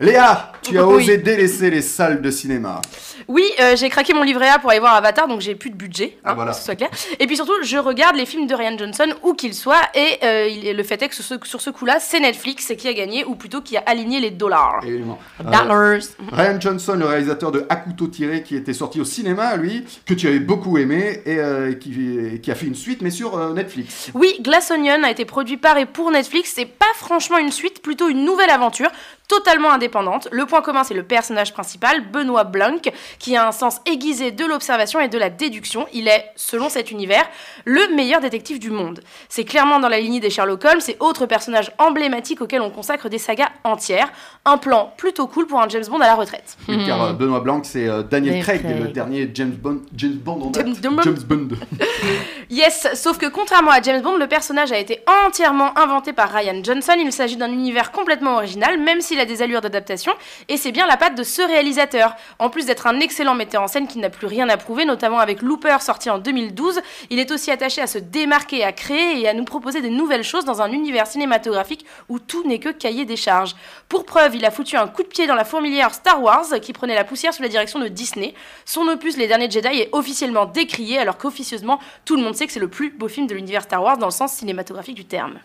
Léa, tu as Oui. osé délaisser les salles de cinéma. Oui, euh, j'ai craqué mon livret A pour aller voir Avatar, donc j'ai plus de budget, hein, Ah, voilà. que ce soit clair. Et puis surtout, je regarde les films de Ryan Johnson, où qu'ils soient, et euh, le fait est que sur ce, sur ce coup-là, c'est Netflix qui a gagné, ou plutôt qui a aligné les dollars. Évidemment. Euh, Dollars. Ryan Johnson, le réalisateur de couteau tiré, qui était sorti au cinéma, lui, que tu avais beaucoup aimé et qui, qui a fait une suite, mais sur Netflix. Oui, Glass Onion a été produit par et pour Netflix. C'est pas franchement une suite, plutôt une nouvelle aventure, totalement indépendante. Le point commun, c'est le personnage principal, Benoît Blanc, qui a un sens aiguisé de l'observation et de la déduction. Il est, selon cet univers, le meilleur détective du monde. C'est clairement dans la lignée des Sherlock Holmes et autres personnages emblématiques auxquels on consacre des sagas entières. Un plan plutôt cool pour un James Bond à la retraite. Oui, Car euh, Benoît Blanc, c'est euh, Daniel Craig, Craig. le dernier James Bond, James Bond en date. James Bond. James Bond. Yes, sauf que contrairement à James Bond, le personnage a été entièrement inventé par Ryan Johnson. Il s'agit d'un univers complètement original, même s'il a des allures d'adaptation, et c'est bien la patte de ce réalisateur. En plus d'être un excellent metteur en scène qui n'a plus rien à prouver, notamment avec Looper sorti en 2012, il est aussi attaché à se démarquer, à créer et à nous proposer des nouvelles choses dans un univers cinématographique où tout n'est que cahier des charges. Pour preuve, il a foutu un coup de pied dans la fourmilière Star Wars, qui prenait la poussière sous la direction de Disney. Son opus Les Derniers Jedi est officiellement décrié, alors qu'officieusement, tout le monde sait que c'est le plus beau film de l'univers Star Wars dans le sens cinématographique du terme.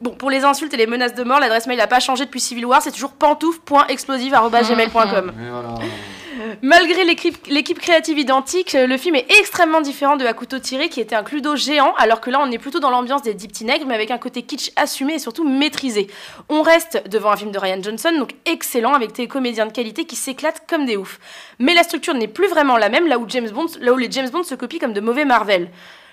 Bon, pour les insultes et les menaces de mort, l'adresse mail n'a pas changé depuis Civil War, c'est toujours pantouf.explosive.gmail.com. Et voilà. Malgré l'équipe créative identique, le film est extrêmement différent de À couteau tiré, qui était un cluedo géant, alors que là on est plutôt dans l'ambiance des Deep Nègres, mais avec un côté kitsch assumé et surtout maîtrisé. On reste devant un film de Ryan Johnson, donc excellent, avec des comédiens de qualité qui s'éclatent comme des oufs. Mais la structure n'est plus vraiment la même, là où, James Bond, là où les James Bond se copient comme de mauvais Marvel.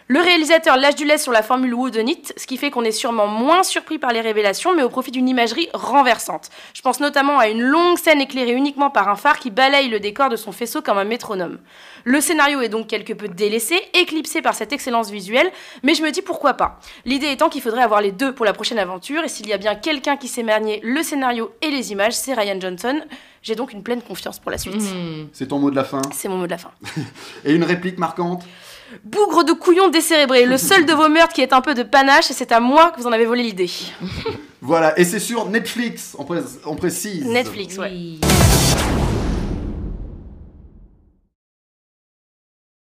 Le réalisateur lâche du lait sur la formule Whodunit, ce qui fait qu'on est sûrement moins surpris par les révélations, mais au profit d'une imagerie renversante. Je pense notamment à une longue scène éclairée uniquement par un phare qui balaye le décor de son faisceau comme un métronome. Le scénario est donc quelque peu délaissé, éclipsé par cette excellence visuelle, mais je me dis pourquoi pas. L'idée étant qu'il faudrait avoir les deux pour la prochaine aventure, et s'il y a bien quelqu'un qui sait manier le scénario et les images, c'est Ryan Johnson. J'ai donc une pleine confiance pour la suite. Hmm. C'est ton mot de la fin? C'est mon mot de la fin. Et une réplique marquante? Bougre de couillon décérébré, le seul de vos meurtres qui est un peu de panache, et c'est à moi que vous en avez volé l'idée. Voilà, et c'est sur Netflix, on, pré- on précise. Netflix, ouais. Oui.